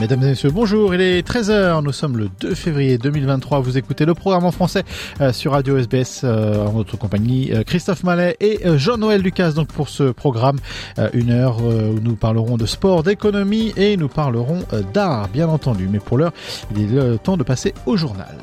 Mesdames et messieurs, bonjour, il est 13h, nous sommes le 2 février 2023, vous écoutez le programme en français euh, sur Radio SBS euh, en notre compagnie euh, Christophe Mallet et Jean-Noël Lucas donc pour ce programme, une heure où nous parlerons de sport, d'économie et nous parlerons d'art bien entendu, mais pour l'heure il est temps de passer au journal.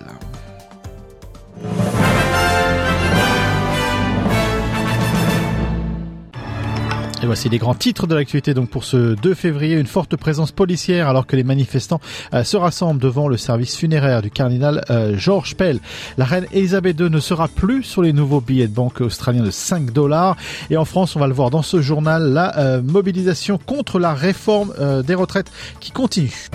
Voici les grands titres de l'actualité donc pour ce 2 février. Une forte présence policière alors que les manifestants euh, se rassemblent devant le service funéraire du cardinal euh, George Pell. La reine Elisabeth II ne sera plus sur les nouveaux billets de banque australiens de 5 dollars. Et en France, on va le voir dans ce journal, la euh, mobilisation contre la réforme des retraites qui continue.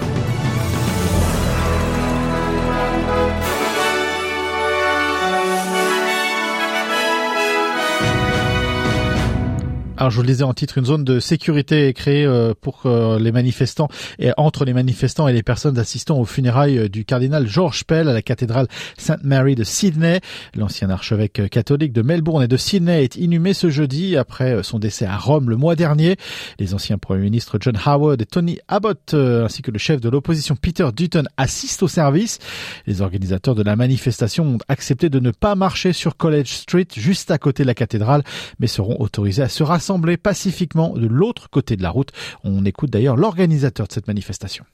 Alors je vous le disais en titre, une zone de sécurité est créée euh, pour euh, les manifestants et entre les manifestants et les personnes assistant aux funérailles euh, du cardinal George Pell à la cathédrale Sainte Mary de Sydney. L'ancien archevêque catholique de Melbourne et de Sydney est inhumé ce jeudi après son décès à Rome le mois dernier. Les anciens premiers ministres John Howard et Tony Abbott ainsi que le chef de l'opposition Peter Dutton assistent au service. Les organisateurs de la manifestation ont accepté de ne pas marcher sur College Street juste à côté de la cathédrale mais seront autorisés à se rassembler pacifiquement de l'autre côté de la route. On écoute d'ailleurs l'organisateur de cette manifestation.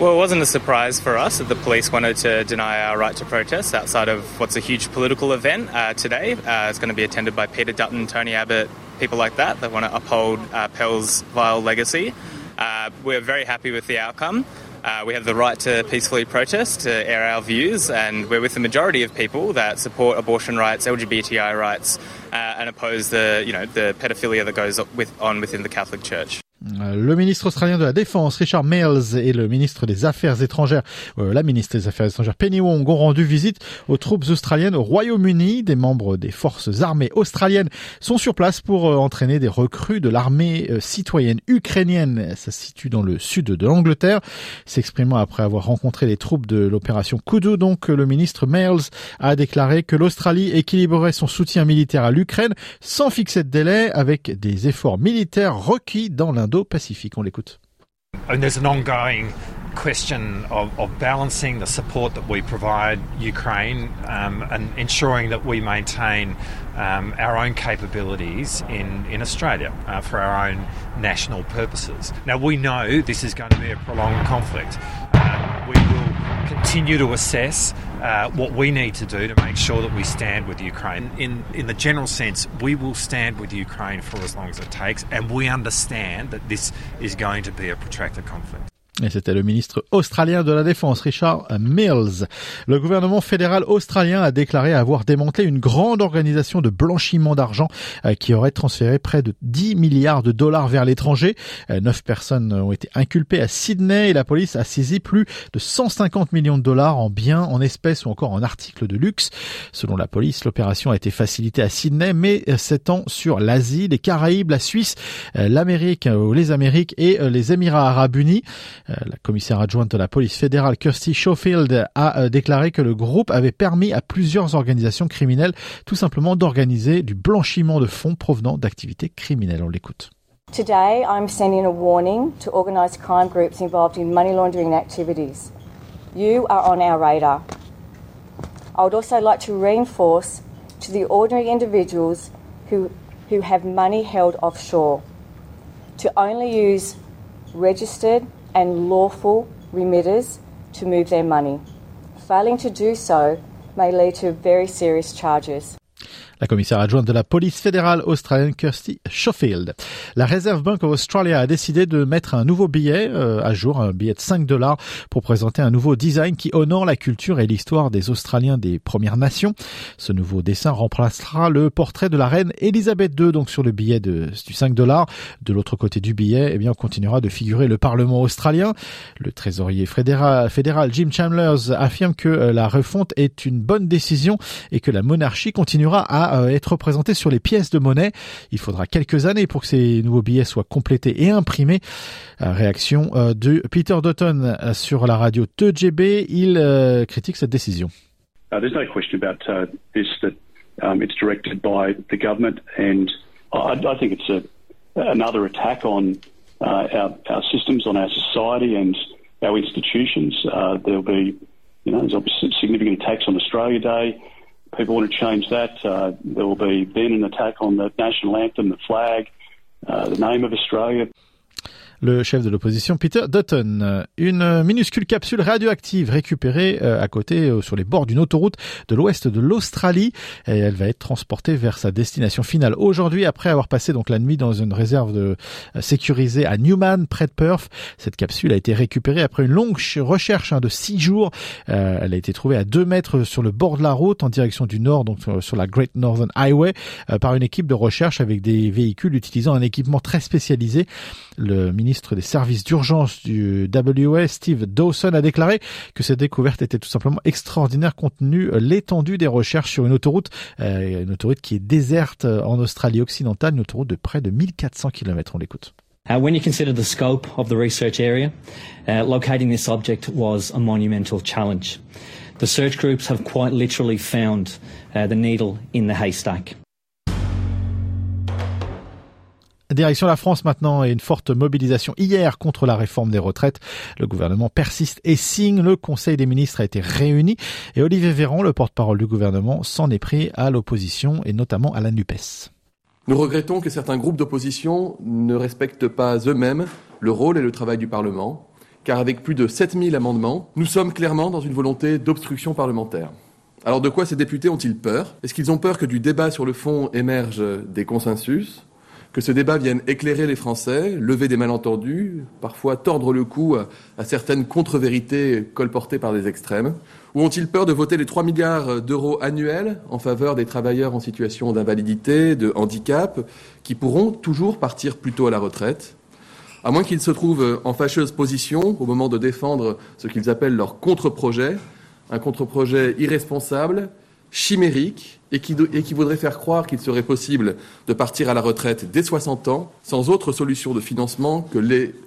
Well, it wasn't a surprise for us that the police wanted to deny our right to protest outside of what's a huge political event uh, today. Uh, it's going to be attended by Peter Dutton, Tony Abbott, people like that that want to uphold uh, Pell's vile legacy. Uh, we're very happy with the outcome. Uh, we have the right to peacefully protest, to air our views, and we're with the majority of people that support abortion rights, LGBTI rights, uh, and oppose the, you know, the pedophilia that goes with, on within the Catholic Church. Euh, le ministre australien de la Défense, Richard Mills, et le ministre des Affaires étrangères, euh, la ministre des Affaires étrangères, Penny Wong, ont rendu visite aux troupes australiennes au Royaume-Uni. Des membres des forces armées australiennes sont sur place pour euh, entraîner des recrues de l'armée citoyenne ukrainienne. Ça se situe dans le sud de l'Angleterre. S'exprimant après avoir rencontré les troupes de l'opération Kudu, donc, le ministre Mills a déclaré que l'Australie équilibrerait son soutien militaire à l'Ukraine sans fixer de délai avec des efforts militaires requis dans l'Inde pacifique On l'écoute. And there's an ongoing question of, of, balancing the support that we provide Ukraine um, and ensuring that we maintain um, our own capabilities in, in Australia uh, for our own national purposes. Now, we know this is going to be a prolonged conflict. Uh, we will continue to assess uh, what we need to do to make sure that we stand with Ukraine. In, in the general sense, we will stand with Ukraine for as long as it takes, and we understand that this is going to be a protracted conflict. Et c'était le ministre australien de la Défense, Richard Mills. Le gouvernement fédéral australien a déclaré avoir démantelé une grande organisation de blanchiment d'argent euh, qui aurait transféré près de 10 milliards de dollars vers l'étranger. Euh, neuf personnes ont été inculpées à Sydney et la police a saisi plus de 150 millions de dollars en biens, en espèces ou encore en articles de luxe. Selon la police, l'opération a été facilitée à Sydney mais s'étend sur l'Asie, les Caraïbes, la Suisse, euh, l'Amérique, les Amériques et les Émirats arabes unis. Euh, la commissaire adjointe de la police fédérale Kirsty Schofield a euh, déclaré que le groupe avait permis à plusieurs organisations criminelles tout simplement d'organiser du blanchiment de fonds provenant d'activités criminelles. On l'écoute. Today, I'm sending a warning to organised crime groups involved in money laundering activities. You are on our radar. I would also like to reinforce to the ordinary individuals who, who have money held offshore to only use registered and lawful remitters to move their money. Failing to do so may lead to very serious charges. La commissaire adjointe de la police fédérale australienne Kirsty Schofield. La Reserve Bank of Australia a décidé de mettre un nouveau billet euh, à jour, un billet de 5 dollars pour présenter un nouveau design qui honore la culture et l'histoire des Australiens des Premières Nations. Ce nouveau dessin remplacera le portrait de la reine Elisabeth II donc sur le billet du 5 dollars. De l'autre côté du billet, eh bien, on continuera de figurer le Parlement australien. Le trésorier fédéral, Jim Chalmers affirme que euh, la refonte est une bonne décision et que la monarchie continuera à euh, être représenté sur les pièces de monnaie. Il faudra quelques années pour que ces nouveaux billets soient complétés et imprimés. Euh, réaction euh, de Peter Dutton sur la radio 2GB. Il critique cette décision. Uh, there's no question about uh, this that um, it's directed by the government, and I, I think it's a, another attack on uh, our, our, systems, on our society, and our institutions. Uh, there'll be, you know, there's significant attacks on Australia Day. People want to change that, uh, there will be then an attack on the national anthem, the flag, uh, the name of Australia. Le chef de l'opposition Peter Dutton. Une minuscule capsule radioactive récupérée euh, à côté euh, sur les bords d'une autoroute de l'ouest de l'Australie et elle va être transportée vers sa destination finale aujourd'hui après avoir passé donc la nuit dans une réserve de, euh, sécurisée à Newman près de Perth. Cette capsule a été récupérée après une longue recherche hein, de six jours. elle a été trouvée à deux mètres sur le bord de la route en direction du nord, donc sur la Great Northern Highway, par une équipe de recherche avec des véhicules utilisant un équipement très spécialisé. Des services d'urgence du WA, Steve Dawson, a déclaré que cette découverte était tout simplement extraordinaire compte tenu l'étendue des recherches sur une autoroute, euh, une autoroute qui est déserte en Australie occidentale, une autoroute de près de 1400 km. On l'écoute. Uh, when you consider the scope of the research area, uh, locating this object was a monumental challenge. The search groups have quite literally found uh, the needle in the haystack. Direction la France maintenant et une forte mobilisation hier contre la réforme des retraites. Le gouvernement persiste et signe. Le Conseil des ministres a été réuni et Olivier Véran, le porte-parole du gouvernement, s'en est pris à l'opposition et notamment à la NUPES. Nous regrettons que certains groupes d'opposition ne respectent pas eux-mêmes le rôle et le travail du Parlement, car avec plus de 7000 amendements, nous sommes clairement dans une volonté d'obstruction parlementaire. Alors de quoi ces députés ont-ils peur? Est-ce qu'ils ont peur que du débat sur le fond émergent des consensus? Que ce débat vienne éclairer les Français, lever des malentendus, parfois tordre le cou à, certaines contre-vérités colportées par des extrêmes. Ou ont-ils peur de voter les 3 milliards d'euros annuels en faveur des travailleurs en situation d'invalidité, de handicap, qui pourront toujours partir plus tôt à la retraite? À moins qu'ils se trouvent en fâcheuse position au moment de défendre ce qu'ils appellent leur contre-projet, un contre-projet irresponsable, chimérique et qui, et voudrait faire croire qu'il serait possible de partir à la retraite dès 60 ans sans autre solution de financement que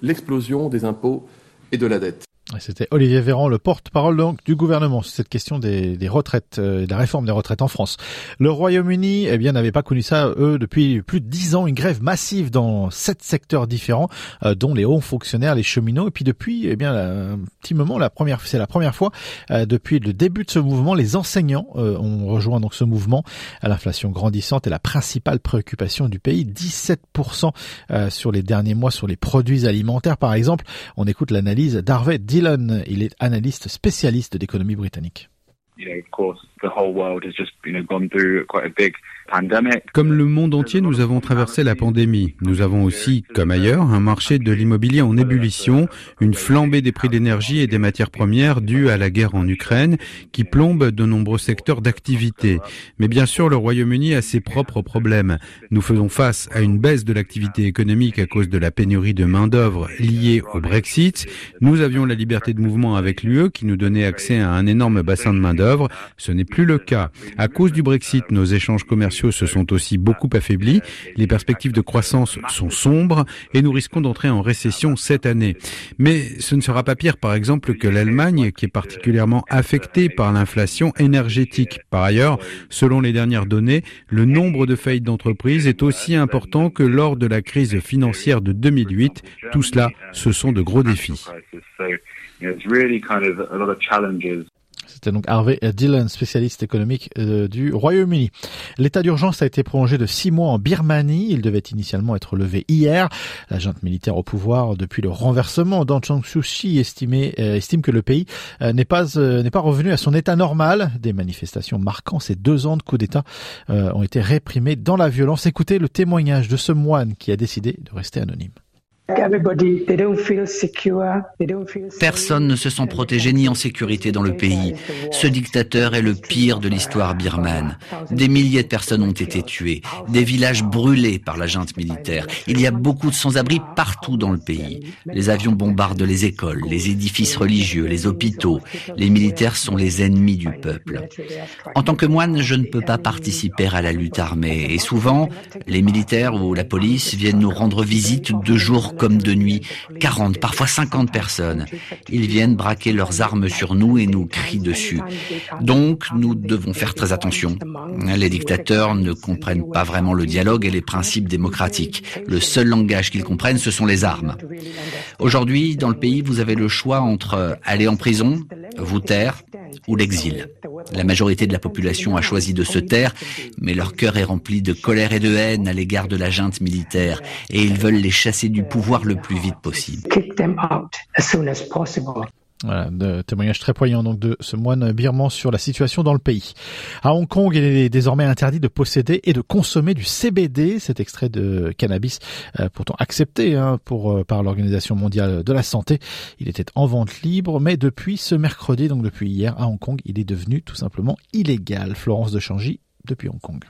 l'explosion des impôts et de la dette. C'était Olivier Véran, le porte-parole donc du gouvernement sur cette question des, des retraites, euh, de la réforme des retraites en France. Le Royaume-Uni, eh bien, n'avait pas connu ça eux depuis plus de dix ans, une grève massive dans sept secteurs différents, euh, dont les hauts fonctionnaires, les cheminots. Et puis depuis, eh bien, un petit moment, la première, c'est la première fois euh, depuis le début de ce mouvement, les enseignants ont rejoint donc ce mouvement. À l'inflation grandissante est la principale préoccupation du pays, 17% sur les derniers mois sur les produits alimentaires, par exemple. On écoute l'analyse d'Harvey Dylan, il est analyste spécialiste d'économie britannique. Comme le monde entier, nous avons traversé la pandémie. Nous avons aussi, comme ailleurs, un marché de l'immobilier en ébullition, une flambée des prix d'énergie et des matières premières due à la guerre en Ukraine qui plombe de nombreux secteurs d'activité. Mais bien sûr, le Royaume-Uni a ses propres problèmes. Nous faisons face à une baisse de l'activité économique à cause de la pénurie de main-d'œuvre liée au Brexit. Nous avions la liberté de mouvement avec l'UE qui nous donnait accès à un énorme bassin de main-d'œuvre. Ce n'est plus le cas. À cause du Brexit, nos échanges commerciaux se sont aussi beaucoup affaiblis, les perspectives de croissance sont sombres et nous risquons d'entrer en récession cette année. Mais ce ne sera pas pire, par exemple, que l'Allemagne, qui est particulièrement affectée par l'inflation énergétique. Par ailleurs, selon les dernières données, le nombre de faillites d'entreprises est aussi important que lors de la crise financière de 2008. Tout cela, ce sont de gros défis. C'était donc Harvey Dillon, spécialiste économique euh, du Royaume-Uni. L'état d'urgence a été prolongé de six mois en Birmanie. Il devait initialement être levé hier. La junte militaire au pouvoir depuis le renversement d'Aung San Suu euh, estime que le pays euh, n'est pas n'est pas revenu à son état normal. Des manifestations marquant ces deux ans de coup d'État ont été réprimées dans la violence. Écoutez le témoignage de ce moine qui a décidé de rester anonyme. Personne ne se sent protégé ni en sécurité dans le pays. Ce dictateur est le pire de l'histoire birmane. Des milliers de personnes ont été tuées, des villages brûlés par la junte militaire. Il y a beaucoup de sans-abri partout dans le pays. Les avions bombardent les écoles, les édifices religieux, les hôpitaux. Les militaires sont les ennemis du peuple. En tant que moine, je ne peux pas participer à la lutte armée et souvent, les militaires ou la police viennent nous rendre visite deux jours comme de nuit, 40, parfois 50 personnes. Ils viennent braquer leurs armes sur nous et nous crient dessus. Donc, nous devons faire très attention. Les dictateurs ne comprennent pas vraiment le dialogue et les principes démocratiques. Le seul langage qu'ils comprennent, ce sont les armes. Aujourd'hui, dans le pays, vous avez le choix entre aller en prison, vous taire ou l'exil. La majorité de la population a choisi de se taire, mais leur cœur est rempli de colère et de haine à l'égard de la junte militaire, et ils veulent les chasser du pouvoir le plus vite possible. Voilà, de témoignage très poignant donc de ce moine birman sur la situation dans le pays. À Hong Kong, il est désormais interdit de posséder et de consommer du CBD, cet extrait de cannabis euh, pourtant accepté hein, pour euh, par l'Organisation mondiale de la santé. Il était en vente libre, mais depuis ce mercredi, donc depuis hier à Hong Kong, il est devenu tout simplement illégal. Florence de Changy depuis Hong Kong.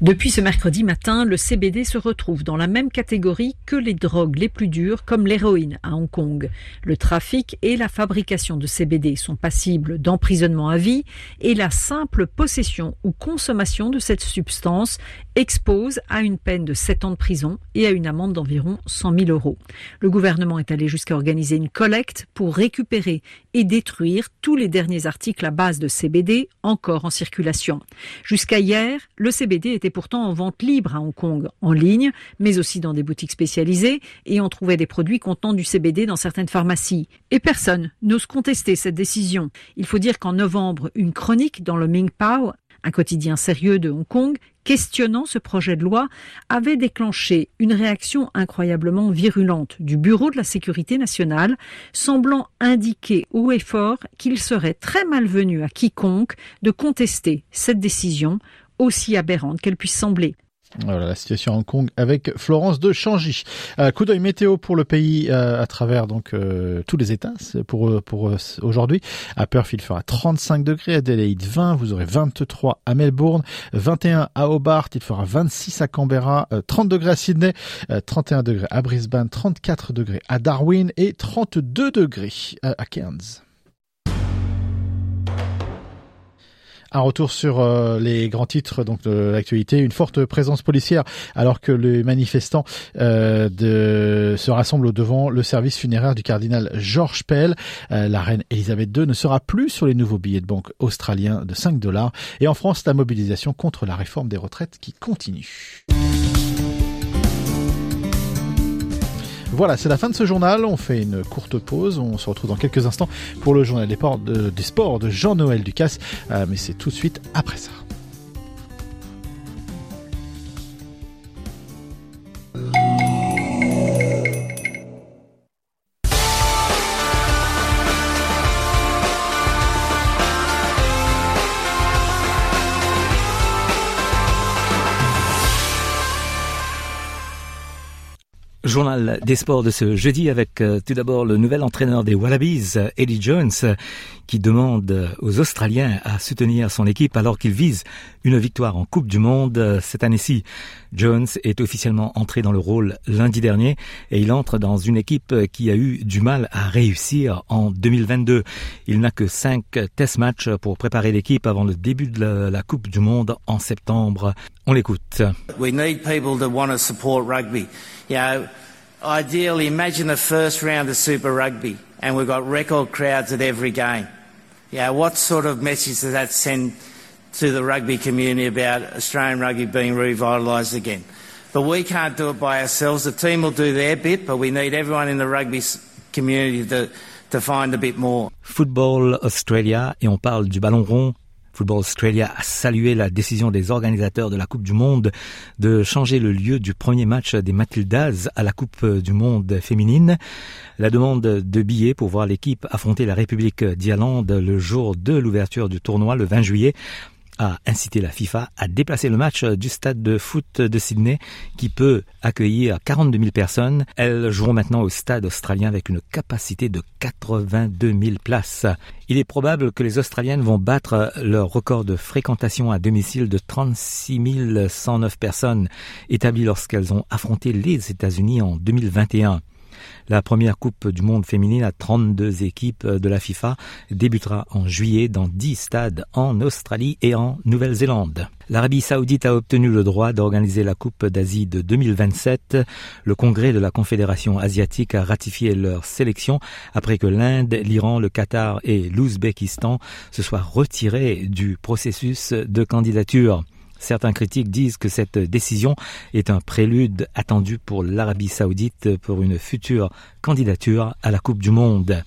Depuis ce mercredi matin, le CBD se retrouve dans la même catégorie que les drogues les plus dures comme l'héroïne à Hong Kong. Le trafic et la fabrication de CBD sont passibles d'emprisonnement à vie et la simple possession ou consommation de cette substance expose à une peine de 7 ans de prison et à une amende d'environ 100 000 euros. Le gouvernement est allé jusqu'à organiser une collecte pour récupérer et détruire tous les derniers articles à base de CBD encore en circulation. Jusqu'à hier, le CBD était pourtant en vente libre à Hong Kong, en ligne, mais aussi dans des boutiques spécialisées, et on trouvait des produits contenant du CBD dans certaines pharmacies. Et personne n'ose contester cette décision. Il faut dire qu'en novembre, une chronique dans le Ming Pao un quotidien sérieux de Hong Kong, questionnant ce projet de loi, avait déclenché une réaction incroyablement virulente du Bureau de la sécurité nationale, semblant indiquer haut et fort qu'il serait très malvenu à quiconque de contester cette décision aussi aberrante qu'elle puisse sembler. Voilà la situation à Hong Kong avec Florence de Changy. Euh, coup d'œil météo pour le pays euh, à travers donc euh, tous les États pour pour aujourd'hui. À Perth il fera 35 degrés, à Adelaide 20, vous aurez 23 à Melbourne, 21 à Hobart, il fera 26 à Canberra, 30 degrés à Sydney, 31 degrés à Brisbane, 34 degrés à Darwin et 32 degrés à Cairns. Un retour sur euh, les grands titres donc de l'actualité, une forte présence policière alors que les manifestants euh, de, se rassemblent devant le service funéraire du cardinal George Pell. Euh, la reine Elisabeth II ne sera plus sur les nouveaux billets de banque australiens de 5 dollars. Et en France, la mobilisation contre la réforme des retraites qui continue. Voilà, c'est la fin de ce journal. On fait une courte pause. On se retrouve dans quelques instants pour le journal des, sports de, Jean-Noël Ducasse. Euh, mais c'est tout de suite après ça. Journal des sports de ce jeudi avec euh, tout d'abord le nouvel entraîneur des Wallabies, Eddie Jones, qui demande aux Australiens à soutenir son équipe alors qu'il vise une victoire en Coupe du Monde cette année-ci. Jones est officiellement entré dans le rôle lundi dernier et il entre dans une équipe qui a eu du mal à réussir en 2022. Il n'a que cinq test matchs pour préparer l'équipe avant le début de la, Coupe du Monde en septembre. On l'écoute. We need people to want to support rugby. You know, ideally, imagine the first round of Super Rugby, and we've got record crowds at every game. Yeah, what sort of message does that send to the rugby community about Australian rugby being revitalised again? But we can't do it by ourselves. The team will do their bit, but we need everyone in the rugby community to, to find a bit more. Football Australia et on parle du ballon rond Football Australia a salué la décision des organisateurs de la Coupe du Monde de changer le lieu du premier match des Matildas à la Coupe du Monde féminine. La demande de billets pour voir l'équipe affronter la République d'Irlande le jour de l'ouverture du tournoi le 20 juillet a incité la FIFA à déplacer le match du stade de foot de Sydney qui peut accueillir 42 000 personnes. Elles joueront maintenant au stade australien avec une capacité de 82 000 places. Il est probable que les Australiennes vont battre leur record de fréquentation à domicile de 36 109 personnes établi lorsqu'elles ont affronté les États-Unis en 2021. La première Coupe du Monde féminine à 32 équipes de la FIFA débutera en juillet dans 10 stades en Australie et en Nouvelle-Zélande. L'Arabie saoudite a obtenu le droit d'organiser la Coupe d'Asie de 2027. Le congrès de la Confédération asiatique a ratifié leur sélection après que l'Inde, l'Iran, le Qatar et l'Ouzbékistan se soient retirés du processus de candidature. Certains critiques disent que cette décision est un prélude attendu pour l'Arabie saoudite pour une future candidature à la Coupe du Monde.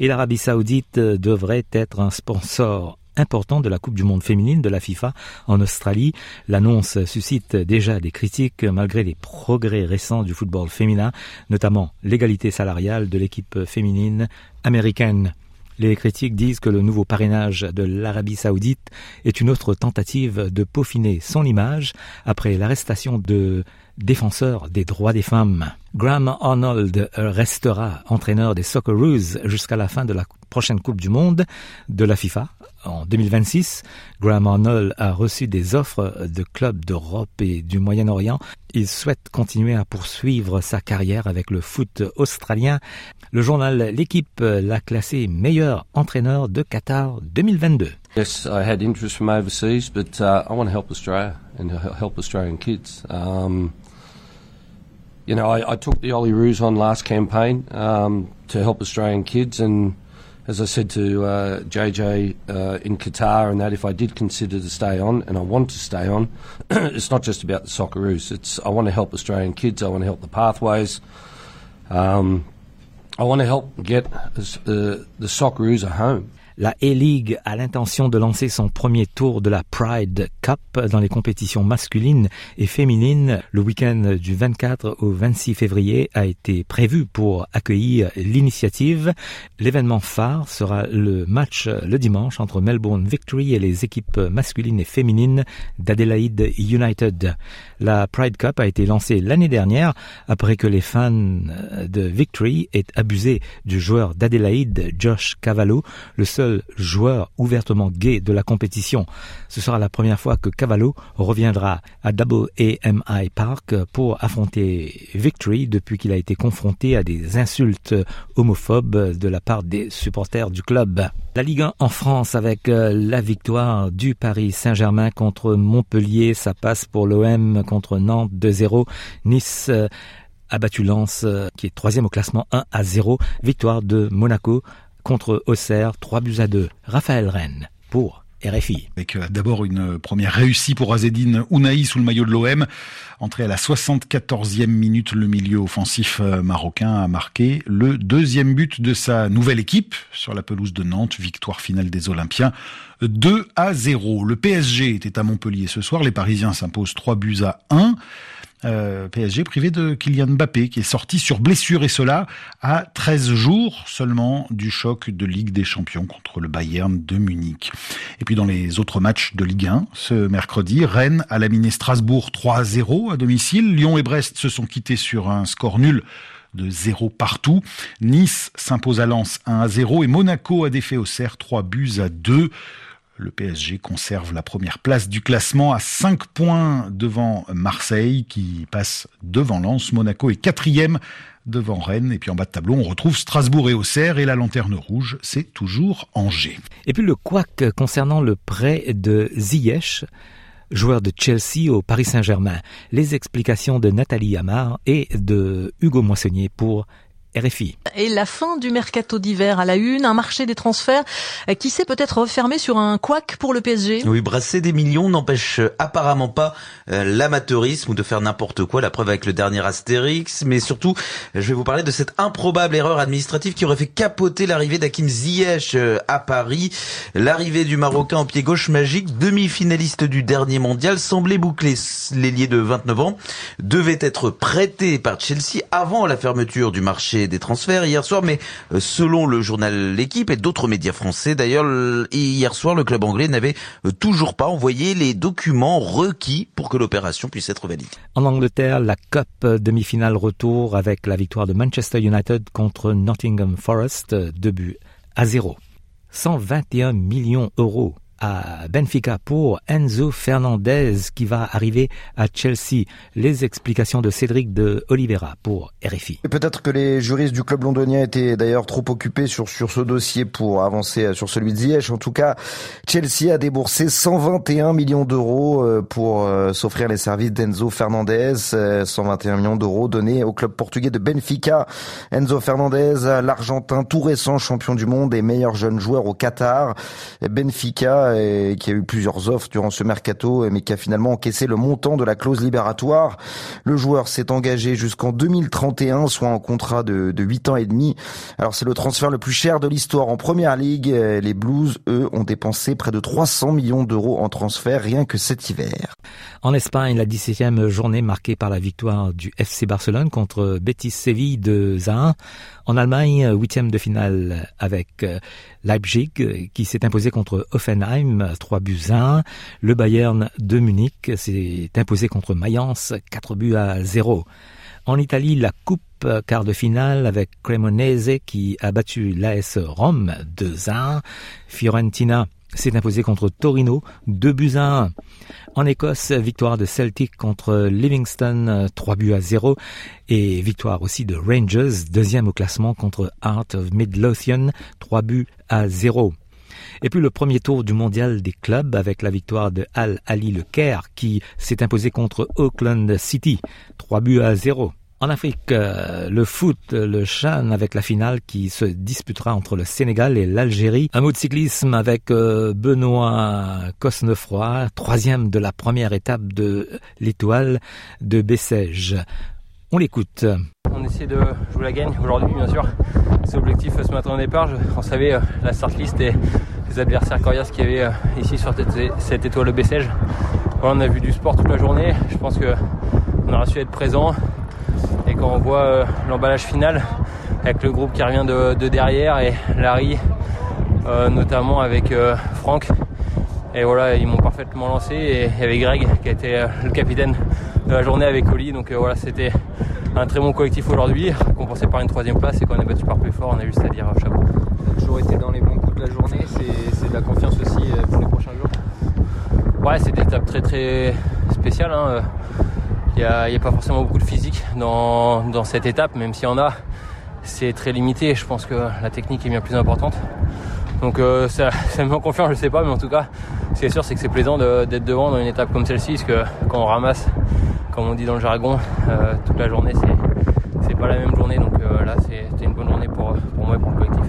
Et l'Arabie saoudite devrait être un sponsor important de la Coupe du Monde féminine de la FIFA en Australie. L'annonce suscite déjà des critiques malgré les progrès récents du football féminin, notamment l'égalité salariale de l'équipe féminine américaine. Les critiques disent que le nouveau parrainage de l'Arabie saoudite est une autre tentative de peaufiner son image après l'arrestation de défenseurs des droits des femmes. Graham Arnold restera entraîneur des Socceroos jusqu'à la fin de la prochaine Coupe du Monde de la FIFA en 2026. Graham Arnold a reçu des offres de clubs d'Europe et du Moyen-Orient. Il souhaite continuer à poursuivre sa carrière avec le foot australien. Le journal L'équipe l'a classé meilleur entraîneur de Qatar 2022. Yes, I had interest from overseas, but uh, I want to help Australia and help Australian kids. Um, you know, I, I took the Ollie Roos on last campaign um, to help Australian kids, and as I said to uh, JJ uh, in Qatar, and that if I did consider to stay on, and I want to stay on, it's not just about the Socceroos. It's I want to help Australian kids. I want to help the pathways. Um, I want to help get uh, the Socceroos a home. La A-League a l'intention de lancer son premier tour de la Pride Cup dans les compétitions masculines et féminines. Le week-end du 24 au 26 février a été prévu pour accueillir l'initiative. L'événement phare sera le match le dimanche entre Melbourne Victory et les équipes masculines et féminines d'Adelaide United. La Pride Cup a été lancée l'année dernière après que les fans de Victory aient abusé du joueur d'Adelaide, Josh Cavallo, le seul joueur ouvertement gay de la compétition. Ce sera la première fois que Cavallo reviendra à AMI Park pour affronter Victory depuis qu'il a été confronté à des insultes homophobes de la part des supporters du club. La Ligue 1 en France avec euh, la victoire du Paris Saint-Germain contre Montpellier, ça passe pour l'OM contre Nantes 2-0. Nice euh, a battu Lens, euh, qui est troisième au classement 1 à 0. Victoire de Monaco contre Auxerre, 3 buts à 2. Raphaël Rennes pour RFI. Avec d'abord une première réussite pour Azedine Ounaï sous le maillot de l'OM. Entré à la 74e minute, le milieu offensif euh, marocain a marqué le deuxième but de sa nouvelle équipe sur la pelouse de Nantes. Victoire finale des Olympiens. 2 à 0. Le PSG était à Montpellier ce soir. Les Parisiens s'imposent 3 buts à 1. Euh, PSG privé de Kylian Mbappé qui est sorti sur blessure et cela à 13 jours seulement du choc de Ligue des Champions contre le Bayern de Munich. Et puis dans les autres matchs de Ligue 1, ce mercredi, Rennes a laminé Strasbourg 3-0 à domicile. Lyon et Brest se sont quittés sur un score nul de 0 partout. Nice s'impose à Lens 1 à 0 et Monaco a défait au Cerf 3 buts à 2. Le PSG conserve la première place du classement à 5 points devant Marseille qui passe devant Lens. Monaco est quatrième devant Rennes. Et puis en bas de tableau, on retrouve Strasbourg et Auxerre. Et la lanterne rouge, c'est toujours Angers. Et puis le couac concernant le prêt de Ziyech joueur de Chelsea au Paris Saint-Germain. Les explications de Nathalie Amar et de Hugo Moissonnier pour RFI. Et la fin du mercato d'hiver à la une, un marché des transferts qui s'est peut-être refermé sur un couac pour le PSG. Oui, brasser des millions n'empêche apparemment pas l'amateurisme ou de faire n'importe quoi. La preuve avec le dernier Astérix, mais surtout, je vais vous parler de cette improbable erreur administrative qui aurait fait capoter l'arrivée d'Hakim Ziyech à Paris. L'arrivée du Marocain en pied gauche magique, demi-finaliste du dernier mondial, semblait boucler. L'ailier de 29 ans devait être prêté par Chelsea avant la fermeture du marché des transferts hier soir, mais euh, selon le journal L'équipe et d'autres médias français, d'ailleurs, hier soir, le club anglais n'avait euh, toujours pas envoyé les documents requis pour que l'opération puisse être validée. En Angleterre, la Cup demi-finale retour avec la victoire de Manchester United contre Nottingham Forest, 2 buts à 0. 121 millions d'euros à Benfica pour Enzo Fernandez qui va arriver à Chelsea. Les explications de Cédric de Oliveira pour RFI. Peut-être que les juristes du club londonien étaient d'ailleurs trop occupés sur, sur ce dossier pour avancer sur celui de Ziyech. En tout cas, Chelsea a déboursé 121 millions d'euros euh, pour euh, s'offrir les services d'Enzo Fernandez. 121 euh, millions d'euros donnés au club portugais de Benfica. Enzo Fernandez, l'Argentin tout récent champion du monde et meilleur jeune joueur au Qatar. Benfica qui a eu plusieurs offres durant ce mercato, mais qui a finalement encaissé le montant de la clause libératoire. Le joueur s'est engagé jusqu'en 2031, soit en contrat de, de 8 ans et demi. Alors c'est le transfert le plus cher de l'histoire en première ligue. Les Blues, eux, ont dépensé près de 300 millions d'euros en transfert rien que cet hiver. En Espagne, la 17e journée marquée par la victoire du FC Barcelone contre Betis Séville de 1. En Allemagne, huitième de finale avec euh, Leipzig qui s'est imposé contre Offenheim 3 buts 1. Le Bayern de Munich s'est imposé contre Mayence 4 buts à 0. En Italie, la coupe quart de finale avec Cremonese qui a battu l'AS Rome 2-1. Fiorentina s'est imposé contre Torino 2 buts à 1. En Écosse, victoire de Celtic contre Livingston 3 buts à 0 et victoire aussi de Rangers, deuxième au classement contre Heart of Midlothian 3 buts à 0. Et puis le premier tour du mondial des clubs avec la victoire de Al Ali Le Caire qui s'est imposé contre Auckland City 3 buts à 0. En Afrique, euh, le foot, le Chan avec la finale qui se disputera entre le Sénégal et l'Algérie. Un mot de cyclisme avec euh, Benoît Cosnefroy, troisième de la première étape de l'étoile de Bessèges. On l'écoute. On essaie de jouer la gagne aujourd'hui, bien sûr. C'est l'objectif ce matin au départ. on savait euh, la start list et les adversaires coriaces qu'il y avait ici sur cette, étoile de Bessèges. on a vu du sport toute la journée. Je pense qu'on aura su être présent quand on voit euh, l'emballage final avec le groupe qui revient de, derrière et Larry euh, notamment avec euh, Franck et voilà ils m'ont parfaitement lancé et il y avait Greg qui a été le capitaine de la journée avec Oli donc voilà c'était un très bon collectif aujourd'hui compensé par une troisième place et qu'on est battu par plus fort on a juste à dire chapeau. Toujours été dans les bons coups de la journée c'est de la confiance aussi pour les prochains jours Ouais c'est des étapes très très spéciales hein. Il n'y a, pas forcément beaucoup de physique dans, cette étape, même s'il y en a, c'est très limité. Je pense que la technique est bien plus importante. Donc euh, ça, me met en confiance, je sais pas, mais en tout cas, ce qui est sûr, c'est que c'est plaisant d'être devant dans une étape comme celle-ci, parce que quand on ramasse, comme on dit dans le jargon, euh, toute la journée, c'est pas la même journée. Donc euh, là, c'était une bonne journée pour, pour moi et pour le collectif.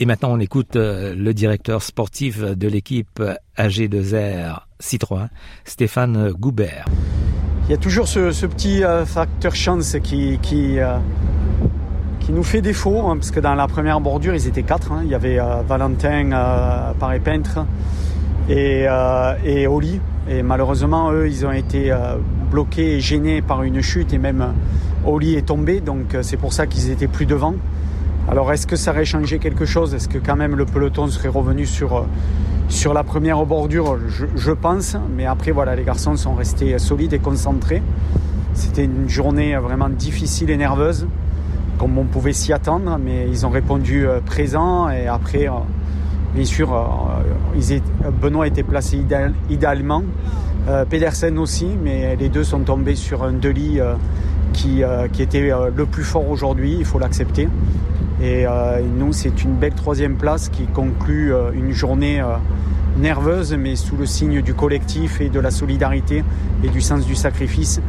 Et maintenant, on écoute le directeur sportif de l'équipe AG2R Citroën, Stéphane Goubert il y a toujours ce, petit euh, facteur chance qui, qui, euh, qui, nous fait défaut, hein, parce que dans la première bordure, ils étaient quatre. Hein. Il y avait euh, Valentin, Paris Peintre et, et Oli. Et malheureusement, eux, ils ont été bloqués et gênés par une chute, et même Oli est tombé, donc c'est pour ça qu'ils étaient plus devant. Alors est-ce que ça aurait changé quelque chose? Est-ce que quand même le peloton serait revenu sur sur la première bordure, je, pense, mais après voilà, les garçons sont restés solides et concentrés. C'était une journée vraiment difficile et nerveuse, comme on pouvait s'y attendre, mais ils ont répondu euh, présent et après, euh, bien sûr, euh, Benoît était placé idéalement, Pedersen aussi, mais les deux sont tombés sur un Deli qui, qui était le plus fort aujourd'hui, il faut l'accepter. Et nous, c'est une belle troisième place qui conclut une journée nerveuse, mais sous le signe du collectif et de la solidarité et du sens du sacrifice.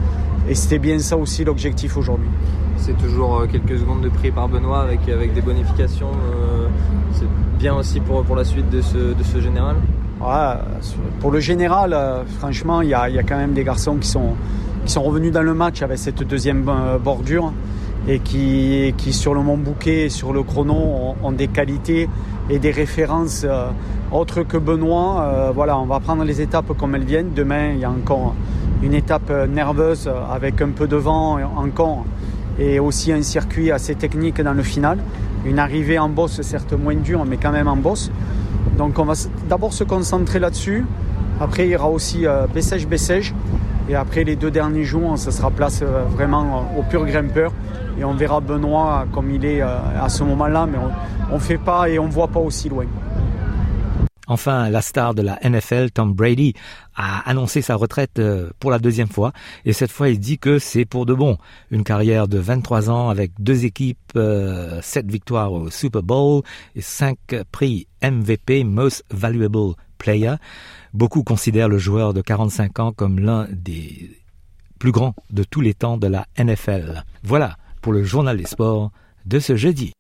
Et c'était bien ça aussi l'objectif aujourd'hui. C'est toujours quelques secondes de prix par Benoît avec, avec des bonifications. c'est bien aussi pour, pour la suite de ce, de ce général? Pour le général, franchement, il y a, y a, quand même des garçons qui sont, qui sont revenus dans le match avec cette deuxième bordure et qui, qui sur le Mont Bouquet et sur le chrono ont, des qualités et des références euh, autres que Benoît. Euh, voilà, on va prendre les étapes comme elles viennent. Demain, il y a encore une étape nerveuse avec un peu de vent encore et aussi un circuit assez technique dans le final. Une arrivée en bosse, certes moins dure, mais quand même en bosse. Donc on va d'abord se concentrer là-dessus. Après, il y aura aussi euh, Bessège-Bessège. Et après les deux derniers jours, ça sera place vraiment au pur grimpeur et on verra Benoît comme il est euh, à ce moment-là, mais on ne fait pas et on ne voit pas aussi loin. Enfin, la star de la NFL, Tom Brady, a annoncé sa retraite euh, pour la deuxième fois et cette fois il dit que c'est pour de bon. Une carrière de 23 ans avec deux équipes, euh, sept victoires au Super Bowl et cinq prix MVP Most Valuable Player. Beaucoup considèrent le joueur de 45 ans comme l'un des plus grands de tous les temps de la NFL. Voilà, pour le journal des sports de ce jeudi.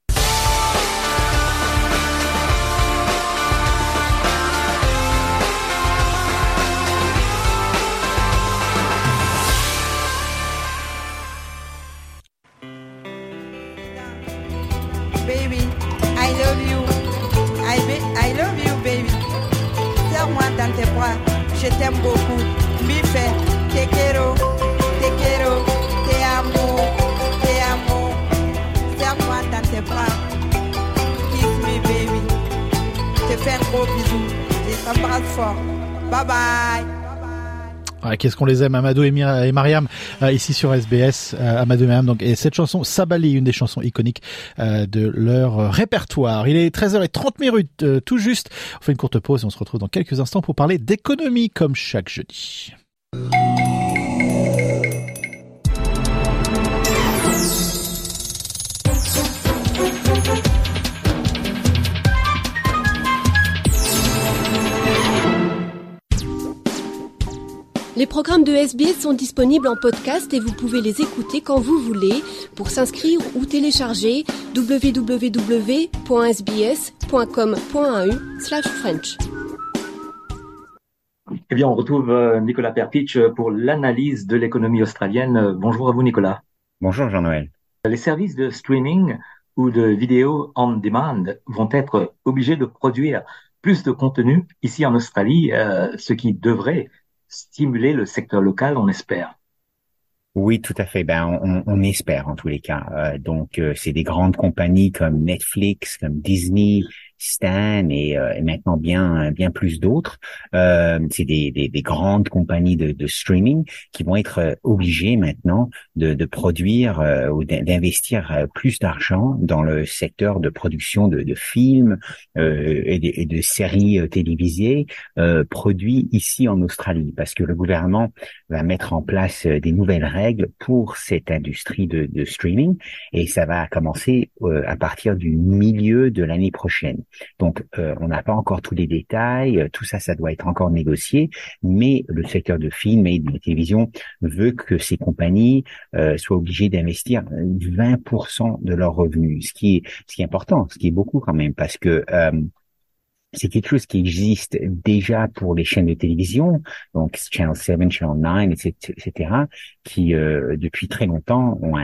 t'aime beaucoup. Bife, te quiero, te quiero, te amo, te amo. Serre-moi dans tes bras. Kiss me, baby. Te fais un gros bisou. Je t'embrasse fort. Bye bye. Qu'est-ce qu'on les aime, Amadou et, Mariam, euh, ici sur SBS, euh, Amadou et Mariam. Donc, et cette chanson, Sabali, une des chansons iconiques euh, de leur répertoire. Il est 13h30 minutes, tout juste. On fait une courte pause et on se retrouve dans quelques instants pour parler d'économie comme chaque jeudi. Les programmes de SBS sont disponibles en podcast et vous pouvez les écouter quand vous voulez. Pour s'inscrire ou télécharger, www.sbs.com.au/french. Eh bien, on retrouve euh, Nicolas Perpich pour l'analyse de l'économie australienne. Bonjour à vous, Nicolas. Bonjour, Jean-Noël. Les services de streaming ou de vidéo on demand vont être obligés de produire plus de contenu ici en Australie, euh, ce qui devrait stimuler le secteur local, on espère. Oui, tout à fait. Ben, on, on espère en tous les cas. Euh, donc, euh, c'est des grandes compagnies comme Netflix, comme Disney, Stan et, euh, et, maintenant bien bien plus d'autres. Euh, c'est des, des, des, grandes compagnies de, de, streaming qui vont être euh, obligées maintenant de, de produire euh, ou d'investir plus d'argent dans le secteur de production de, de films et de, et, de, séries télévisées produits ici en Australie, parce que le gouvernement va mettre en place des nouvelles règles pour cette industrie de, de streaming et ça va commencer à partir du milieu de l'année prochaine. Donc, euh, on n'a pas encore tous les détails, euh, tout ça, ça doit être encore négocié, mais le secteur de film et de télévision veut que ces compagnies euh, soient obligées d'investir 20% de leurs revenus, ce qui est ce qui est important, ce qui est beaucoup quand même, parce que c'est quelque chose qui existe déjà pour les chaînes de télévision, donc Channel 7, Channel 9, etc., qui depuis très longtemps ont,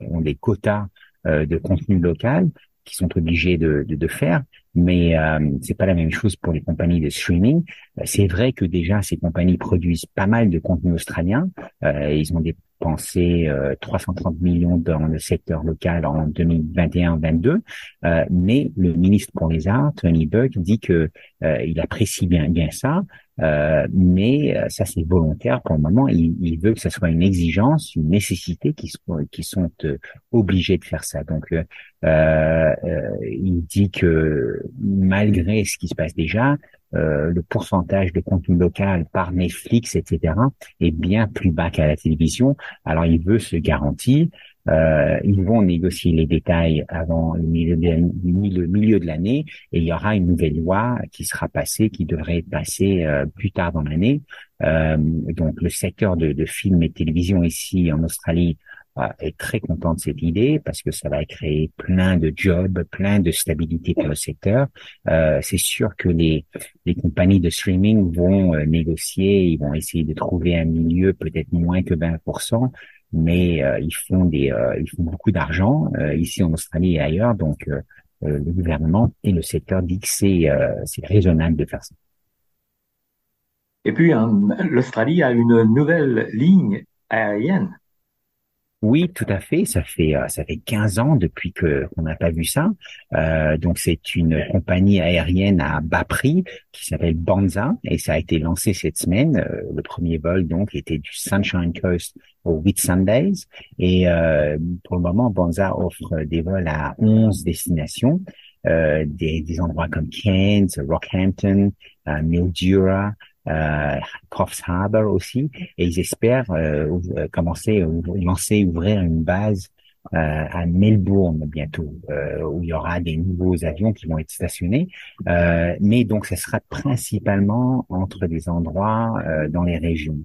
ont des quotas de contenu local qui sont obligés de, de, de faire mais euh, c'est pas la même chose pour les compagnies de streaming. Euh, c'est vrai que déjà ces compagnies produisent pas mal de contenu australien. Euh, ils ont dépensé 330 euh, millions dans le secteur local en 2021-22, euh, mais le ministre pour les Arts, Tony Burke, dit que il apprécie bien bien ça, euh, mais ça c'est volontaire pour le moment. Il, il, veut que ça soit une exigence, une nécessité qui qui sont obligés de faire ça. Donc il dit que malgré ce qui se passe déjà, euh, le pourcentage de contenu local par Netflix, etc., est bien plus bas qu'à la télévision. Alors, il veut se garantir. Euh, ils vont négocier les détails avant le milieu de, l'année et il y aura une nouvelle loi qui sera passée, qui devrait être passée euh, plus tard dans l'année. donc, le secteur de, de films et télévision ici en Australie est très content de cette idée parce que ça va créer plein de jobs, plein de stabilité pour le secteur. Euh, c'est sûr que les, les compagnies de streaming vont euh, négocier, ils vont essayer de trouver un milieu peut-être moins que 20%, mais euh, ils font des, euh, ils font beaucoup d'argent ici en Australie et ailleurs, donc le gouvernement et le secteur dit que c'est c'est raisonnable de faire ça. Et puis, hein, l'Australie a une nouvelle ligne aérienne oui, tout à fait. Ça fait euh, ça fait 15 ans depuis que qu'on n'a pas vu ça. Euh, donc c'est une compagnie aérienne à bas prix qui s'appelle Banza et ça a été lancé cette semaine. Euh, le premier vol donc était du Sunshine Coast au Whitsundays et euh, pour le moment Banza offre des vols à 11 destinations. des, des endroits comme Cairns, Rockhampton, Mildura, euh, Coffs Harbour aussi, et ils espèrent euh, euh commencer, lancer, ouvrir une base euh, à Melbourne bientôt, euh, où il y aura des nouveaux avions qui vont être stationnés. mais donc, ce sera principalement entre des endroits dans les régions.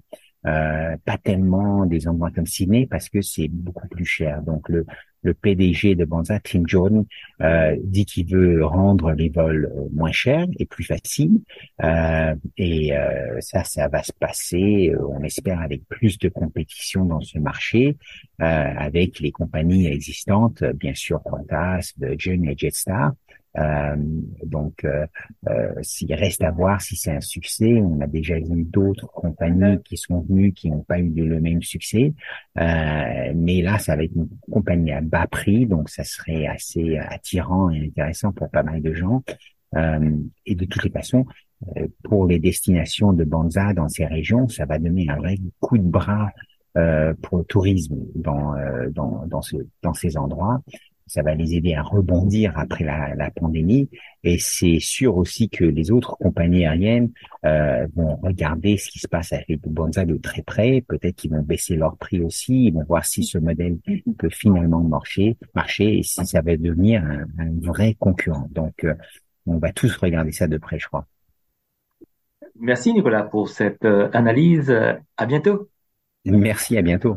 Euh, pas tellement des endroits comme Sydney parce que c'est beaucoup plus cher. Donc le, le PDG de Banza, Tim Jordan, euh, dit qu'il veut rendre les vols euh, moins chers et plus faciles. Euh, et euh, ça, ça va se passer, on espère, avec plus de compétition dans ce marché, avec les compagnies existantes, bien sûr Qantas, Virgin et Jetstar. Euh, donc, euh, euh, s'il reste à voir si c'est un succès, on a déjà vu d'autres compagnies qui sont venues qui n'ont pas eu le même succès, euh, mais là, ça va être une compagnie à bas prix, donc ça serait assez attirant et intéressant pour pas mal de gens. Euh, et de toutes les façons, pour les destinations de Banza dans ces régions, ça va donner un vrai coup de bras pour le tourisme dans, dans, dans, ce, dans ces endroits ça va les aider à rebondir après la, la pandémie. Et c'est sûr aussi que les autres compagnies aériennes euh, vont regarder ce qui se passe avec Bonza de très près. Peut-être qu'ils vont baisser leur prix aussi. Ils vont voir si ce modèle peut finalement marcher, marcher et si ça va devenir un, un vrai concurrent. Donc, euh, on va tous regarder ça de près, je crois. Merci Nicolas pour cette euh, analyse. À bientôt. Merci, à bientôt.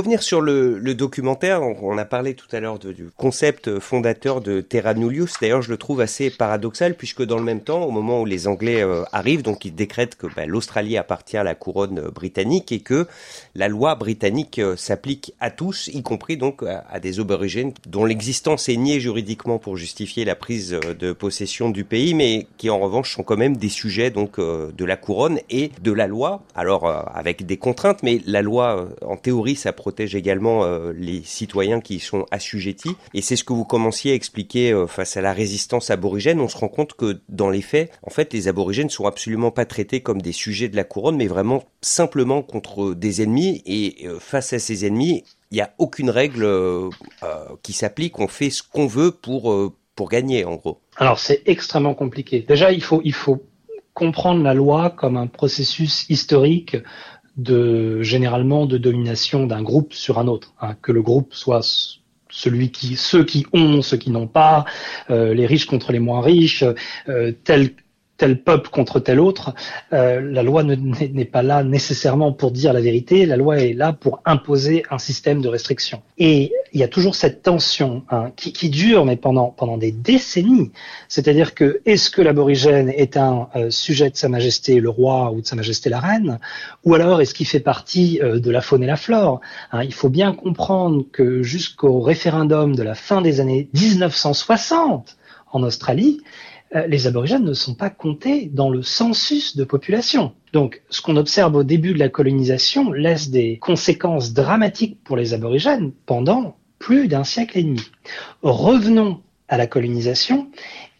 revenir sur le, documentaire, on a parlé tout à l'heure du concept fondateur de Terra Nullius. D'ailleurs, je le trouve assez paradoxal puisque dans le même temps, au moment où les Anglais euh, arrivent, donc ils décrètent que bah, l'Australie appartient à la couronne britannique et que la loi britannique euh, s'applique à tous, y compris donc à, des aborigènes dont l'existence est niée juridiquement pour justifier la prise euh, de possession du pays, mais qui en revanche sont quand même des sujets donc de la couronne et de la loi. Alors avec des contraintes, mais la loi en théorie ça protège également euh, les citoyens qui y sont assujettis. Et c'est ce que vous commenciez à expliquer euh, face à la résistance aborigène. On se rend compte que dans les faits, en fait, les aborigènes sont absolument pas traités comme des sujets de la couronne, mais vraiment simplement contre des ennemis. Et euh, face à ces ennemis, il n'y a aucune règle qui s'applique. On fait ce qu'on veut pour pour gagner, en gros. Alors c'est extrêmement compliqué. Déjà, il faut il faut comprendre la loi comme un processus historique de généralement de domination d'un groupe sur un autre, hein, que le groupe soit celui qui ceux qui ont, ceux qui n'ont pas, euh, les riches contre les moins riches, euh, tel tel peuple contre tel autre. Euh, la loi n'est pas là nécessairement pour dire la vérité, la loi est là pour imposer un système de restriction. Et il y a toujours cette tension hein, qui, qui, dure, mais pendant, pendant des décennies. C'est-à-dire que est-ce que l'aborigène est un euh, sujet de Sa Majesté le roi ou de Sa Majesté la reine, ou alors est-ce qu'il fait partie euh, de la faune et la flore hein, Il faut bien comprendre que jusqu'au référendum de la fin des années 1960 en Australie, les aborigènes ne sont pas comptés dans le census de population. Donc, ce qu'on observe au début de la colonisation laisse des conséquences dramatiques pour les aborigènes pendant plus d'un siècle et demi. Revenons à la colonisation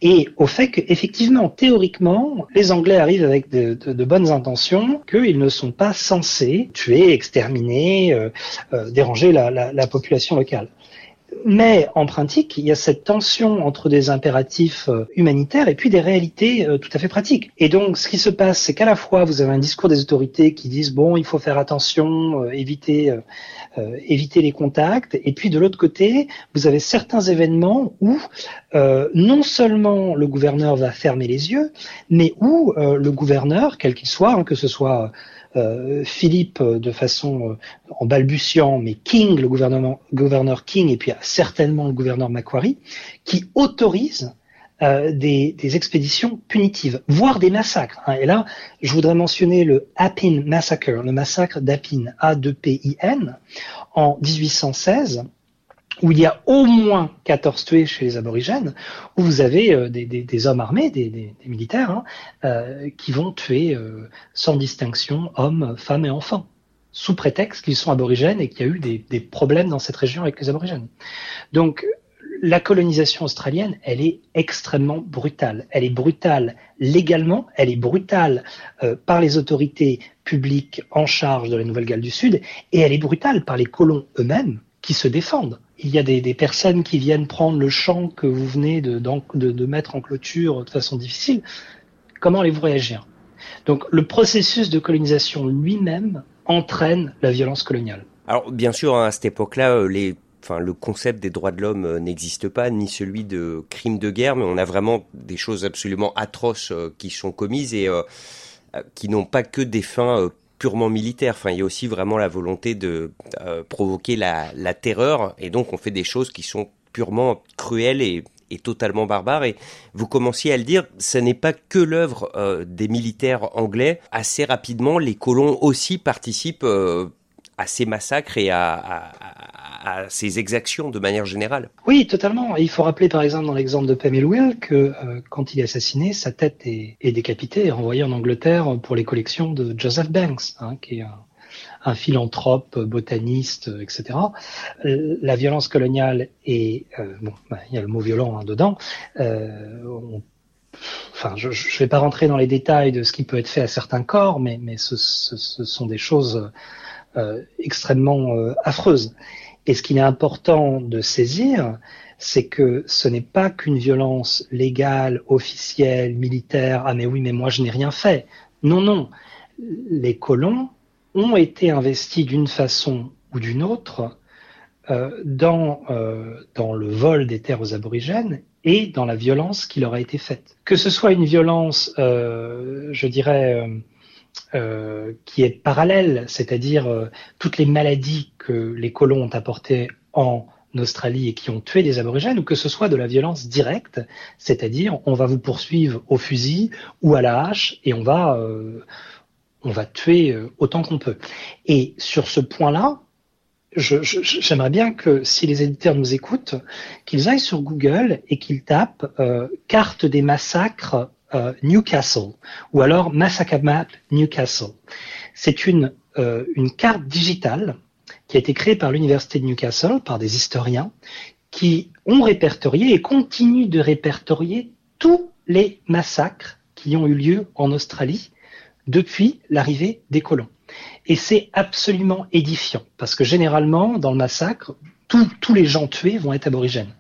et au fait qu'effectivement, théoriquement, les Anglais arrivent avec de, bonnes intentions, qu'ils ne sont pas censés tuer, exterminer, euh, euh, déranger la population locale. Mais en pratique, il y a cette tension entre des impératifs euh, humanitaires et puis des réalités euh, tout à fait pratiques. Et donc, ce qui se passe, c'est qu'à la fois, vous avez un discours des autorités qui disent bon, il faut faire attention, euh, éviter, éviter les contacts, et puis de l'autre côté, vous avez certains événements où non seulement le gouverneur va fermer les yeux, mais où le gouverneur, quel qu'il soit, hein, que ce soit euh, Philippe euh, de façon euh, en balbutiant, mais King, le gouverneur King, et puis certainement le gouverneur Macquarie, qui autorise des, expéditions punitives, voire des massacres. Hein. Et là, je voudrais mentionner le Appin Massacre, le massacre d'Appin, A-2-P-I-N, en 1816, où il y a au moins 14 tués chez les aborigènes, où vous avez euh, des, hommes armés, des, militaires, hein, euh, qui vont tuer euh, sans distinction hommes, femmes et enfants, sous prétexte qu'ils sont aborigènes et qu'il y a eu des, problèmes dans cette région avec les aborigènes. Donc la colonisation australienne, elle est extrêmement brutale. Elle est brutale légalement, elle est brutale par les autorités publiques en charge de la Nouvelle-Galles du Sud, et elle est brutale par les colons eux-mêmes qui se défendent il y a des, personnes qui viennent prendre le champ que vous venez de, mettre en clôture de façon difficile. Comment allez-vous réagir? Donc le processus de colonisation lui-même entraîne la violence coloniale. Alors bien sûr, hein, à cette époque-là, euh, le concept des droits de l'homme euh, n'existe pas, ni celui de crime de guerre, mais on a vraiment des choses absolument atroces euh, qui sont commises et qui n'ont pas que des fins purement militaire. Enfin, il y a aussi vraiment la volonté de euh, provoquer la, terreur, et donc on fait des choses qui sont purement cruelles et, totalement barbares. Et vous commenciez à le dire, ce n'est pas que l'œuvre euh, des militaires anglais. Assez rapidement, les colons aussi participent euh, à ces massacres et à, à ses exactions de manière générale. Oui, totalement. il faut rappeler par exemple dans l'exemple de Pamela Will que euh, quand il est assassiné, sa tête est, décapitée et renvoyée en Angleterre pour les collections de Joseph Banks, hein, qui est un, philanthrope, botaniste, etc. La violence coloniale est, euh, bon, bah, il y a le mot violent hein, dedans. Euh, enfin, je ne vais pas rentrer dans les détails de ce qui peut être fait à certains corps, mais, mais ce, ce sont des choses extrêmement affreuses. Et ce qu'il est important de saisir, c'est que ce n'est pas qu'une violence légale, officielle, militaire. Ah mais oui, mais moi je n'ai rien fait. Non, non. Les colons ont été investis d'une façon ou d'une autre euh, dans, euh, dans le vol des terres aux aborigènes et dans la violence qui leur a été faite. Que ce soit une violence, euh, je dirais, euh, qui est parallèle, c'est-à-dire euh, toutes les maladies que les colons ont apportées en Australie et qui ont tué des aborigènes, ou que ce soit de la violence directe, c'est-à-dire on va vous poursuivre au fusil ou à la hache et on va euh, on va tuer autant qu'on peut. Et sur ce point-là, j'aimerais bien que si les éditeurs nous écoutent, qu'ils aillent sur Google et qu'ils tapent carte des massacres euh, Newcastle ou alors Massacre Map Newcastle. C'est une, euh, une carte digitale qui a été créée par l'université de Newcastle par des historiens qui ont répertorié et continuent de répertorier tous les massacres qui ont eu lieu en Australie depuis l'arrivée des colons. Et c'est absolument édifiant, parce que généralement, dans le massacre, tous les gens tués vont être aborigènes.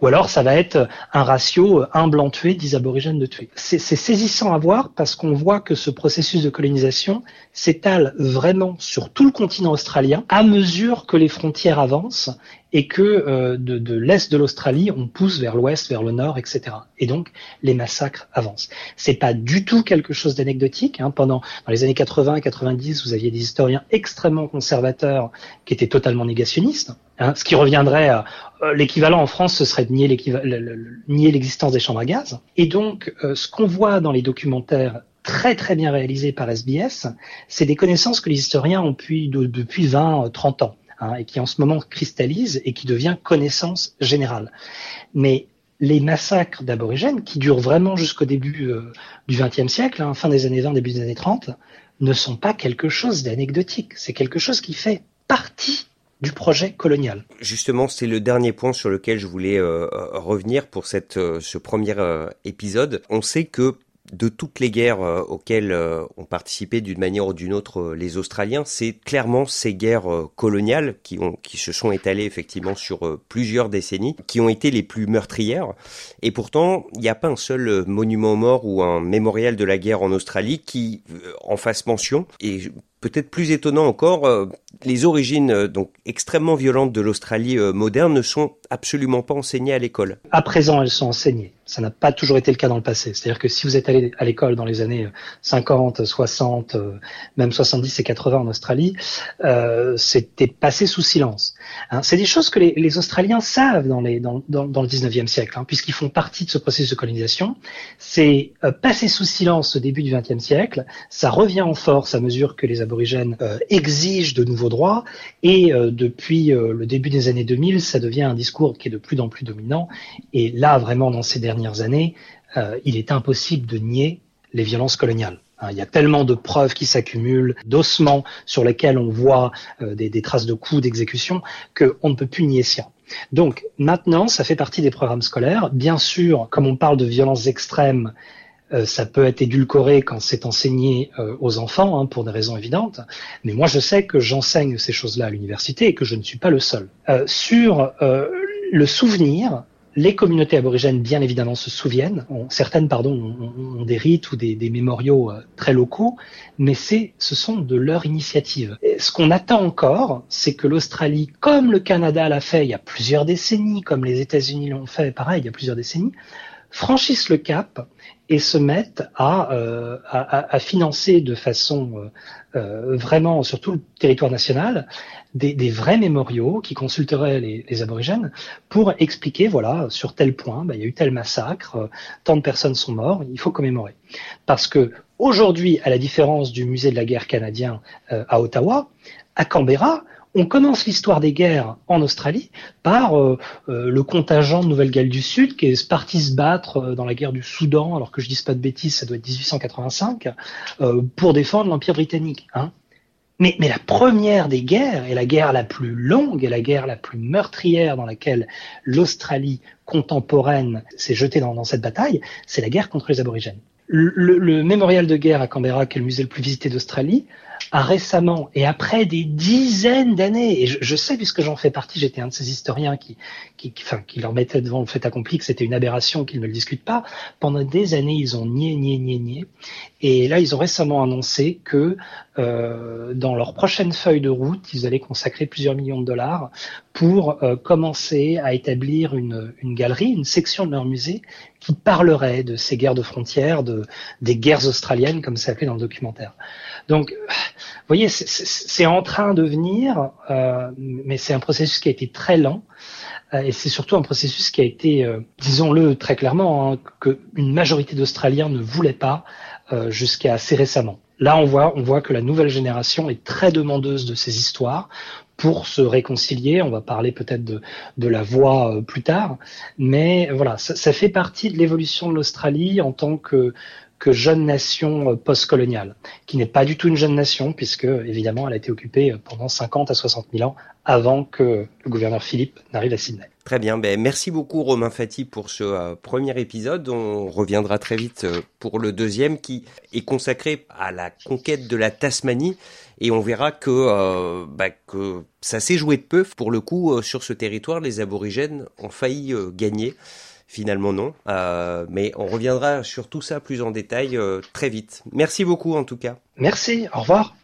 Ou alors ça va être un ratio un blanc tué, dix aborigènes de tués. C'est saisissant à voir parce qu'on voit que ce processus de colonisation s'étale vraiment sur tout le continent australien à mesure que les frontières avancent et que euh, de, de l'est de l'Australie, on pousse vers l'ouest, vers le nord, etc. Et donc les massacres avancent. C'est pas du tout quelque chose d'anecdotique. Hein. Pendant dans les années 80 90, vous aviez des historiens extrêmement conservateurs qui étaient totalement négationnistes. Hein, ce qui reviendrait à euh, l'équivalent en France, ce serait de nier l'existence des chambres à gaz. Et donc, euh, ce qu'on voit dans les documentaires très très bien réalisés par SBS, c'est des connaissances que les historiens ont depuis, depuis 20, 30 ans hein, et qui en ce moment cristallisent et qui devient connaissance générale. Mais les massacres d'aborigènes, qui durent vraiment jusqu'au début euh, du XXe siècle, hein, fin des années 20, début des années 30, ne sont pas quelque chose d'anecdotique. C'est quelque chose qui fait partie du projet colonial. Justement, c'est le dernier point sur lequel je voulais euh, revenir pour cette, ce premier épisode. On sait que de toutes les guerres euh, auxquelles euh, ont participé d'une manière ou d'une autre euh, les Australiens, c'est clairement ces guerres coloniales qui, se sont étalées effectivement sur plusieurs décennies, qui ont été les plus meurtrières. Et pourtant, il n'y a pas un seul monument aux morts ou un mémorial de la guerre en Australie qui en fasse mention. Et peut-être plus étonnant encore, les origines donc extrêmement violentes de l'Australie moderne ne sont absolument pas enseignées à l'école. À présent, elles sont enseignées. Ça n'a pas toujours été le cas dans le passé. C'est-à-dire que si vous êtes allé à l'école dans les années 50, 60, euh, même 70 et 80 en Australie, euh, c'était passé sous silence. Hein, c'est des choses que les, Australiens savent dans, le 19e siècle, hein, puisqu'ils font partie de ce processus de colonisation. C'est euh, passé sous silence au début du 20e siècle. Ça revient en force à mesure que les aborigènes euh, exigent de nouveaux droits. Et euh, depuis le début des années 2000, ça devient un discours qui est de plus en plus dominant. Et là, vraiment, dans ces dernières années, euh, il est impossible de nier les violences coloniales. Hein, il y a tellement de preuves qui s'accumulent, d'ossements sur lesquels on voit euh, des, traces de coups, d'exécution, qu'on ne peut plus nier ça. Donc maintenant, ça fait partie des programmes scolaires. Bien sûr, comme on parle de violences extrêmes, euh, ça peut être édulcoré quand c'est enseigné aux enfants, hein, pour des raisons évidentes. Mais moi, je sais que j'enseigne ces choses-là à l'université et que je ne suis pas le seul. sur le souvenir, les communautés aborigènes, bien évidemment, se souviennent. certaines, pardon, ont, des rites ou des, mémoriaux euh, très locaux, mais c'est, ce sont de leur initiative. ce qu'on attend encore, c'est que l'Australie, comme le Canada l'a fait il y a plusieurs décennies, comme les États-Unis l'ont fait, pareil, il y a plusieurs décennies, franchissent le cap et se mettent à, euh, financer de façon euh, vraiment sur tout le territoire national des, vrais mémoriaux qui consulteraient les, aborigènes pour expliquer, voilà, sur tel point, bah, il y a eu tel massacre, euh, tant de personnes sont mortes, il faut commémorer. Parce que aujourd'hui, à la différence du musée de la guerre canadien euh, à Ottawa, à Canberra, on commence l'histoire des guerres en Australie par euh, le contingent de Nouvelle-Galles du Sud qui est parti se battre dans la guerre du Soudan, alors que je dis pas de bêtises, ça doit être 1885, pour défendre l'Empire britannique. Hein. Mais, la première des guerres, et la guerre la plus longue, et la guerre la plus meurtrière dans laquelle l'Australie contemporaine s'est jetée dans, cette bataille, c'est la guerre contre les aborigènes. Le, le, mémorial de guerre à Canberra, qui est le musée le plus visité d'Australie, récemment, et après des dizaines d'années, et je, je, sais puisque j'en fais partie, j'étais un de ces historiens qui, enfin, qui leur mettait devant le fait accompli que c'était une aberration, qu'ils ne le discutent pas, pendant des années, ils ont nié, nié, nié, nié. Et là, ils ont récemment annoncé que euh, dans leur prochaine feuille de route, ils allaient consacrer plusieurs millions de dollars pour euh, commencer à établir une, galerie, une section de leur musée qui parlerait de ces guerres de frontières, de, des guerres australiennes, comme c'est appelé dans le documentaire. Donc, vous voyez, c'est en train de venir, euh, mais c'est un processus qui a été très lent. Euh, et c'est surtout un processus qui a été, euh, disons-le très clairement, hein, qu'une majorité d'Australiens ne voulaient pas euh, jusqu'à assez récemment. Là, on voit, on voit que la nouvelle génération est très demandeuse de ces histoires pour se réconcilier. On va parler peut-être de, de la voix plus tard, mais voilà, ça, ça fait partie de l'évolution de l'Australie en tant que que jeune nation euh, postcoloniale, qui n'est pas du tout une jeune nation, puisque évidemment elle a été occupée euh, pendant 50 à 60 000 ans avant que le gouverneur Philippe n'arrive à Sydney. Très bien, ben, merci beaucoup Romain Fati pour ce euh, premier épisode. On reviendra très vite pour le deuxième qui est consacré à la conquête de la Tasmanie et on verra que, que ça s'est joué de peu. Pour le coup, sur ce territoire, les aborigènes ont failli gagner. Finalement non. Euh, mais on reviendra sur tout ça plus en détail euh, très vite. Merci beaucoup en tout cas. Merci, au revoir.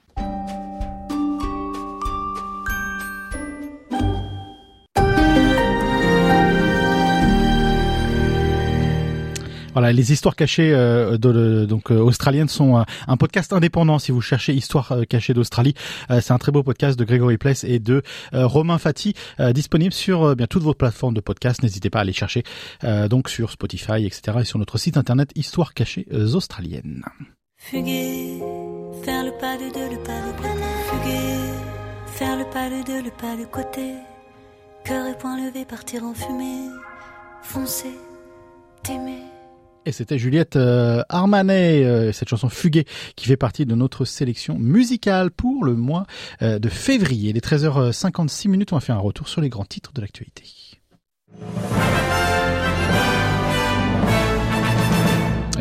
Voilà, les histoires cachées euh, de, donc euh, australiennes sont euh, un podcast indépendant. Si vous cherchez Histoire cachée d'Australie, c'est un très beau podcast de Grégory Pless et de Romain Fati, disponible sur bien toutes vos plateformes de podcast. N'hésitez pas à aller chercher donc sur Spotify, etc. et sur notre site internet Histoire cachée australienne. Fuguer, faire le pas de deux, le pas de. Fuguer, faire le pas de deux, le pas de côté. Cœur et point levé, partir en fumée. Foncer Et c'était Juliette euh, Armanet, euh, cette chanson Fuguée qui fait partie de notre sélection musicale pour le mois euh, de février. Il est 13h56 minutes, on va faire un retour sur les grands titres de l'actualité.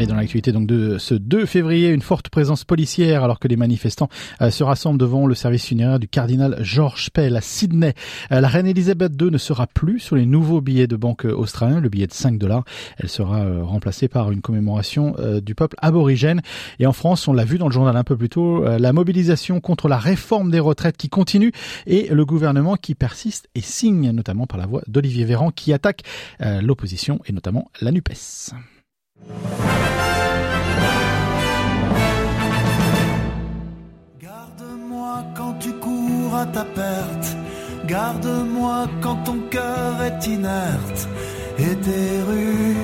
Et dans l'actualité donc de ce 2 février, une forte présence policière alors que les manifestants euh, se rassemblent devant le service funéraire du cardinal George Pell à Sydney. Euh, la reine Elisabeth II ne sera plus sur les nouveaux billets de banque australiens, le billet de 5 dollars. Elle sera euh, remplacée par une commémoration du peuple aborigène. Et en France, on l'a vu dans le journal un peu plus tôt, la mobilisation contre la réforme des retraites qui continue et le gouvernement qui persiste et signe notamment par la voix d'Olivier Véran qui attaque l'opposition et notamment la NUPES. Garde-moi quand tu cours à ta perte. Garde-moi quand ton cœur est inerte et tes rues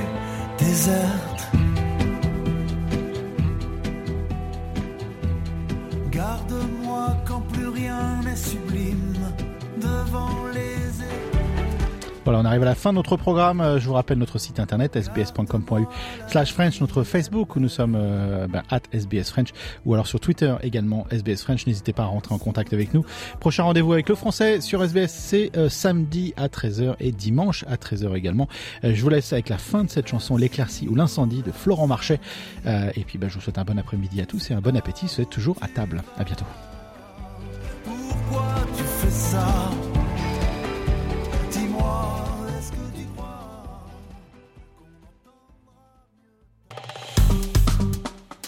désertes. Voilà, on arrive à la fin de notre programme. Euh, je vous rappelle notre site internet sbs.com.u slash French, notre Facebook où nous sommes euh, ben, at SBS French ou alors sur Twitter également SBS French. N'hésitez pas à rentrer en contact avec nous. Prochain rendez-vous avec le français sur SBS, c'est euh, samedi à 13h et dimanche à 13h également. je vous laisse avec la fin de cette chanson, l'éclaircie ou l'incendie de Florent Marchais. et puis ben, je vous souhaite un bon après-midi à tous et un bon appétit. Vous toujours à table. À bientôt. Pourquoi tu fais ça?